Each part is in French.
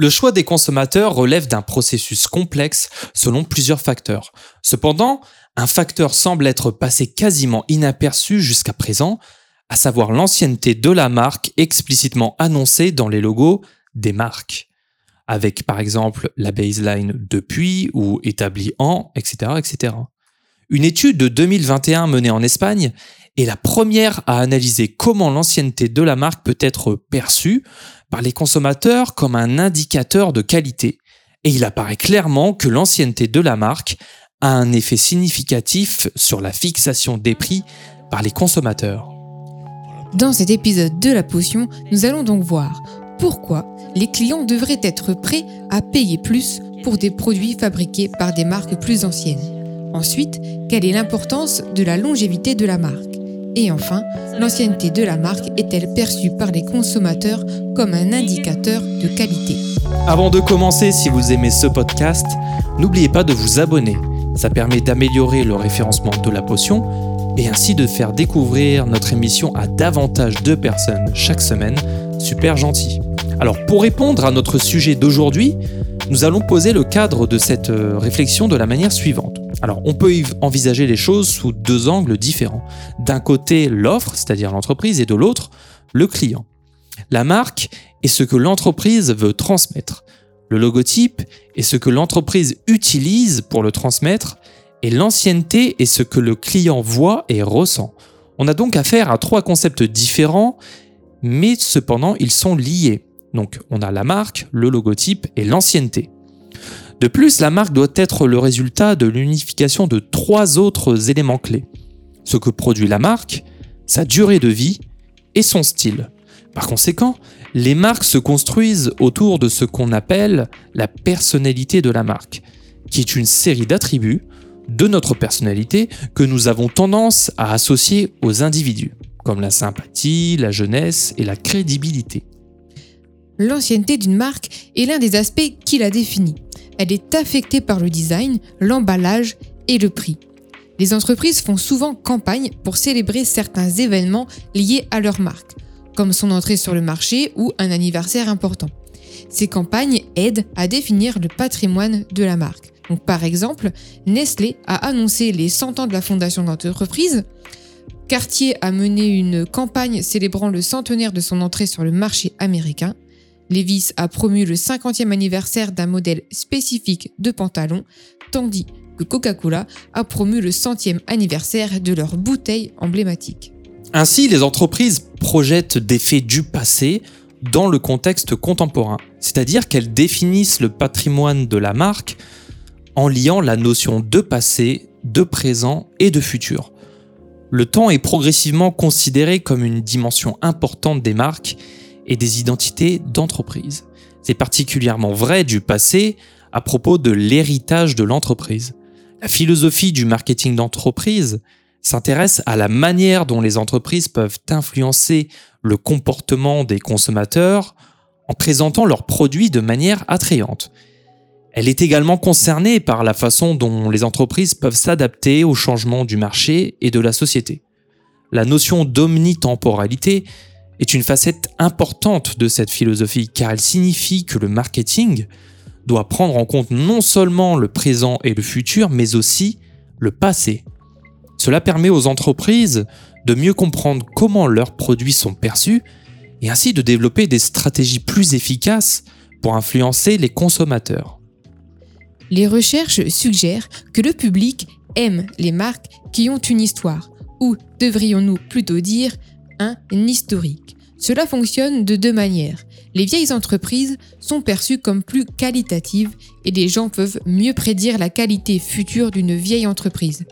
Le choix des consommateurs relève d'un processus complexe selon plusieurs facteurs. Cependant, un facteur semble être passé quasiment inaperçu jusqu'à présent, à savoir l'ancienneté de la marque explicitement annoncée dans les logos des marques, avec par exemple la baseline depuis ou établie en, etc., etc. Une étude de 2021 menée en Espagne est la première à analyser comment l'ancienneté de la marque peut être perçue par les consommateurs comme un indicateur de qualité. Et il apparaît clairement que l'ancienneté de la marque a un effet significatif sur la fixation des prix par les consommateurs. Dans cet épisode de la potion, nous allons donc voir pourquoi les clients devraient être prêts à payer plus pour des produits fabriqués par des marques plus anciennes. Ensuite, quelle est l'importance de la longévité de la marque? Et enfin, l'ancienneté de la marque est-elle perçue par les consommateurs comme un indicateur de qualité Avant de commencer, si vous aimez ce podcast, n'oubliez pas de vous abonner. Ça permet d'améliorer le référencement de la potion et ainsi de faire découvrir notre émission à davantage de personnes chaque semaine. Super gentil. Alors pour répondre à notre sujet d'aujourd'hui, nous allons poser le cadre de cette euh, réflexion de la manière suivante. Alors, on peut envisager les choses sous deux angles différents. D'un côté, l'offre, c'est-à-dire l'entreprise, et de l'autre, le client. La marque est ce que l'entreprise veut transmettre. Le logotype est ce que l'entreprise utilise pour le transmettre. Et l'ancienneté est ce que le client voit et ressent. On a donc affaire à trois concepts différents, mais cependant ils sont liés. Donc on a la marque, le logotype et l'ancienneté. De plus, la marque doit être le résultat de l'unification de trois autres éléments clés. Ce que produit la marque, sa durée de vie et son style. Par conséquent, les marques se construisent autour de ce qu'on appelle la personnalité de la marque, qui est une série d'attributs de notre personnalité que nous avons tendance à associer aux individus, comme la sympathie, la jeunesse et la crédibilité. L'ancienneté d'une marque est l'un des aspects qui la définit. Elle est affectée par le design, l'emballage et le prix. Les entreprises font souvent campagne pour célébrer certains événements liés à leur marque, comme son entrée sur le marché ou un anniversaire important. Ces campagnes aident à définir le patrimoine de la marque. Par exemple, Nestlé a annoncé les 100 ans de la fondation d'entreprise. Cartier a mené une campagne célébrant le centenaire de son entrée sur le marché américain. Levis a promu le 50e anniversaire d'un modèle spécifique de pantalon, tandis que Coca-Cola a promu le centième anniversaire de leur bouteille emblématique. Ainsi, les entreprises projettent des faits du passé dans le contexte contemporain, c'est-à-dire qu'elles définissent le patrimoine de la marque en liant la notion de passé, de présent et de futur. Le temps est progressivement considéré comme une dimension importante des marques et des identités d'entreprise. C'est particulièrement vrai du passé à propos de l'héritage de l'entreprise. La philosophie du marketing d'entreprise s'intéresse à la manière dont les entreprises peuvent influencer le comportement des consommateurs en présentant leurs produits de manière attrayante. Elle est également concernée par la façon dont les entreprises peuvent s'adapter aux changements du marché et de la société. La notion d'omnitemporalité est une facette importante de cette philosophie car elle signifie que le marketing doit prendre en compte non seulement le présent et le futur, mais aussi le passé. Cela permet aux entreprises de mieux comprendre comment leurs produits sont perçus et ainsi de développer des stratégies plus efficaces pour influencer les consommateurs. Les recherches suggèrent que le public aime les marques qui ont une histoire, ou devrions-nous plutôt dire un historique. Cela fonctionne de deux manières. Les vieilles entreprises sont perçues comme plus qualitatives et les gens peuvent mieux prédire la qualité future d'une vieille entreprise.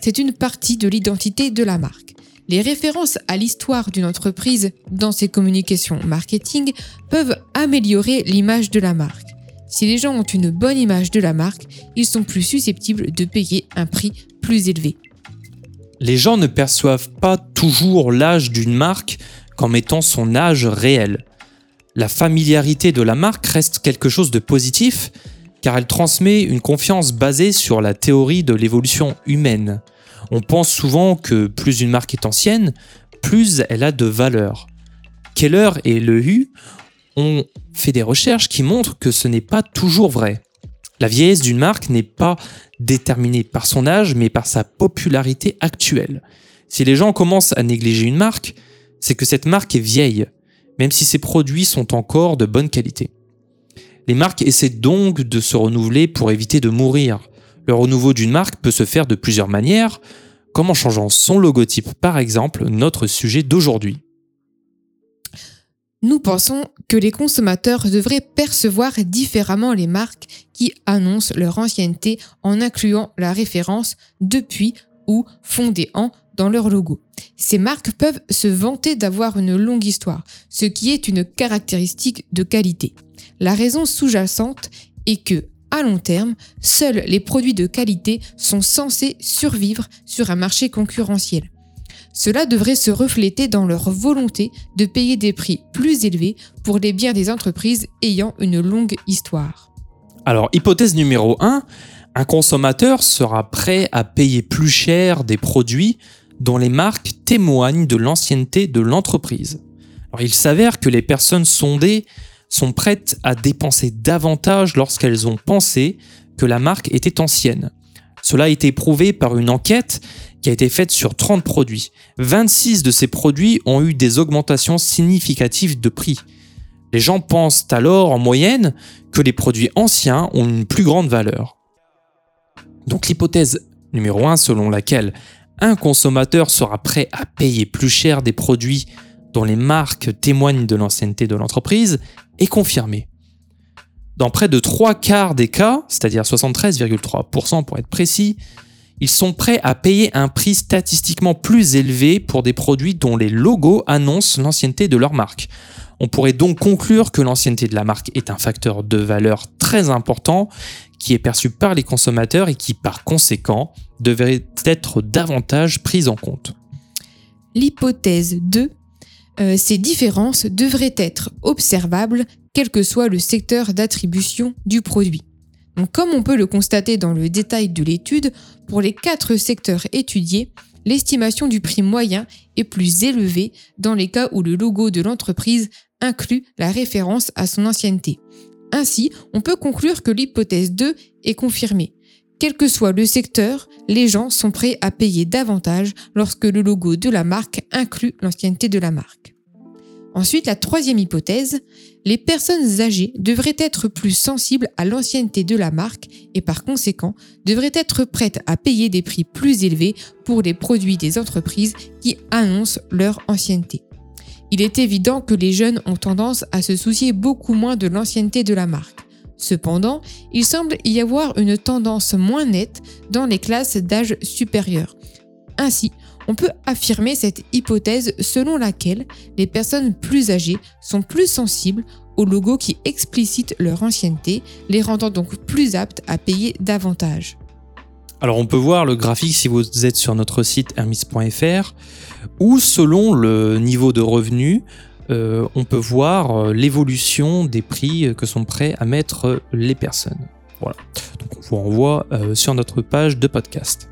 C'est une partie de l'identité de la marque. Les références à l'histoire d'une entreprise dans ses communications marketing peuvent améliorer l'image de la marque. Si les gens ont une bonne image de la marque, ils sont plus susceptibles de payer un prix plus élevé les gens ne perçoivent pas toujours l'âge d'une marque qu'en mettant son âge réel. La familiarité de la marque reste quelque chose de positif car elle transmet une confiance basée sur la théorie de l'évolution humaine. On pense souvent que plus une marque est ancienne, plus elle a de valeur. Keller et Lehu on fait des recherches qui montrent que ce n'est pas toujours vrai. La vieillesse d'une marque n'est pas déterminée par son âge, mais par sa popularité actuelle. Si les gens commencent à négliger une marque, c'est que cette marque est vieille, même si ses produits sont encore de bonne qualité. Les marques essaient donc de se renouveler pour éviter de mourir. Le renouveau d'une marque peut se faire de plusieurs manières, comme en changeant son logotype par exemple, notre sujet d'aujourd'hui. Nous pensons que les consommateurs devraient percevoir différemment les marques qui annoncent leur ancienneté en incluant la référence depuis ou fondé en dans leur logo. Ces marques peuvent se vanter d'avoir une longue histoire, ce qui est une caractéristique de qualité. La raison sous-jacente est que, à long terme, seuls les produits de qualité sont censés survivre sur un marché concurrentiel. Cela devrait se refléter dans leur volonté de payer des prix plus élevés pour les biens des entreprises ayant une longue histoire. Alors, hypothèse numéro 1, un consommateur sera prêt à payer plus cher des produits dont les marques témoignent de l'ancienneté de l'entreprise. Il s'avère que les personnes sondées sont prêtes à dépenser davantage lorsqu'elles ont pensé que la marque était ancienne. Cela a été prouvé par une enquête qui a été faite sur 30 produits. 26 de ces produits ont eu des augmentations significatives de prix. Les gens pensent alors en moyenne que les produits anciens ont une plus grande valeur. Donc l'hypothèse numéro 1 selon laquelle un consommateur sera prêt à payer plus cher des produits dont les marques témoignent de l'ancienneté de l'entreprise est confirmée. Dans près de 3 quarts des cas, c'est-à-dire 73,3% pour être précis, ils sont prêts à payer un prix statistiquement plus élevé pour des produits dont les logos annoncent l'ancienneté de leur marque. On pourrait donc conclure que l'ancienneté de la marque est un facteur de valeur très important qui est perçu par les consommateurs et qui par conséquent devrait être davantage prise en compte. L'hypothèse 2, euh, ces différences devraient être observables quel que soit le secteur d'attribution du produit comme on peut le constater dans le détail de l'étude, pour les quatre secteurs étudiés, l'estimation du prix moyen est plus élevée dans les cas où le logo de l'entreprise inclut la référence à son ancienneté. Ainsi, on peut conclure que l'hypothèse 2 est confirmée. Quel que soit le secteur, les gens sont prêts à payer davantage lorsque le logo de la marque inclut l'ancienneté de la marque. Ensuite, la troisième hypothèse, les personnes âgées devraient être plus sensibles à l'ancienneté de la marque et par conséquent devraient être prêtes à payer des prix plus élevés pour les produits des entreprises qui annoncent leur ancienneté. Il est évident que les jeunes ont tendance à se soucier beaucoup moins de l'ancienneté de la marque. Cependant, il semble y avoir une tendance moins nette dans les classes d'âge supérieur. Ainsi, on peut affirmer cette hypothèse selon laquelle les personnes plus âgées sont plus sensibles aux logos qui explicitent leur ancienneté, les rendant donc plus aptes à payer davantage. Alors on peut voir le graphique si vous êtes sur notre site hermis.fr, où selon le niveau de revenu, euh, on peut voir euh, l'évolution des prix que sont prêts à mettre les personnes. Voilà. Donc on vous renvoie euh, sur notre page de podcast.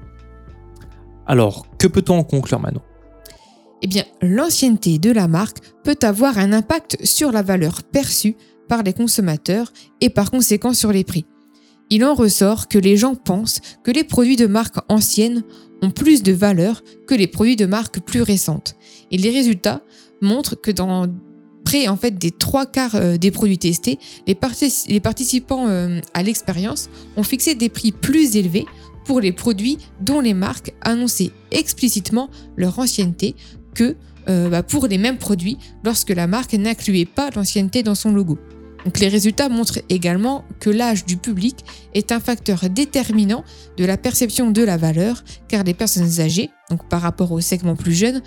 Alors, que peut-on en conclure Manon? Eh bien, l'ancienneté de la marque peut avoir un impact sur la valeur perçue par les consommateurs et par conséquent sur les prix. Il en ressort que les gens pensent que les produits de marque anciennes ont plus de valeur que les produits de marque plus récentes. Et les résultats montrent que dans près en fait des trois quarts euh, des produits testés, les, participants euh, à l'expérience ont fixé des prix plus élevés pour les produits dont les marques annonçaient explicitement leur ancienneté que euh, bah, pour les mêmes produits lorsque la marque n'incluait pas l'ancienneté dans son logo. Donc les résultats montrent également que l'âge du public est un facteur déterminant de la perception de la valeur, car les personnes âgées, donc par rapport au segment plus jeune,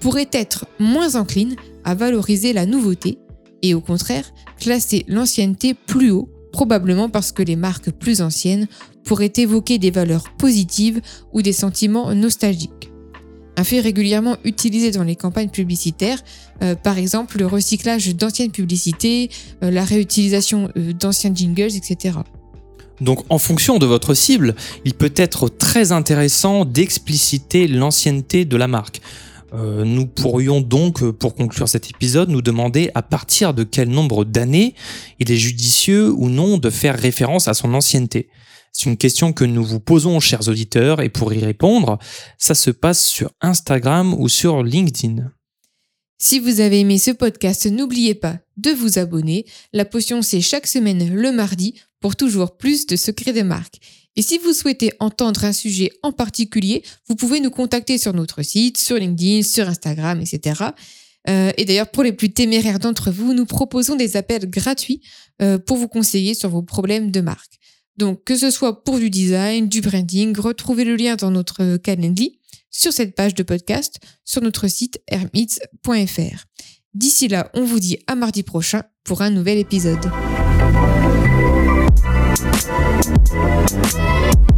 pourraient être moins enclines à valoriser la nouveauté et au contraire classer l'ancienneté plus haut, probablement parce que les marques plus anciennes pourrait évoquer des valeurs positives ou des sentiments nostalgiques. Un fait régulièrement utilisé dans les campagnes publicitaires, euh, par exemple le recyclage d'anciennes publicités, euh, la réutilisation euh, d'anciens jingles, etc. Donc en fonction de votre cible, il peut être très intéressant d'expliciter l'ancienneté de la marque. Euh, nous pourrions donc, euh, pour conclure cet épisode, nous demander à partir de quel nombre d'années il est judicieux ou non de faire référence à son ancienneté. C'est une question que nous vous posons, chers auditeurs, et pour y répondre, ça se passe sur Instagram ou sur LinkedIn. Si vous avez aimé ce podcast, n'oubliez pas de vous abonner. La potion, c'est chaque semaine le mardi pour toujours plus de secrets de marque. Et si vous souhaitez entendre un sujet en particulier, vous pouvez nous contacter sur notre site, sur LinkedIn, sur Instagram, etc. Euh, et d'ailleurs, pour les plus téméraires d'entre vous, nous proposons des appels gratuits euh, pour vous conseiller sur vos problèmes de marque. Donc, que ce soit pour du design, du branding, retrouvez le lien dans notre calendrier sur cette page de podcast sur notre site hermits.fr. D'ici là, on vous dit à mardi prochain pour un nouvel épisode. Thank you.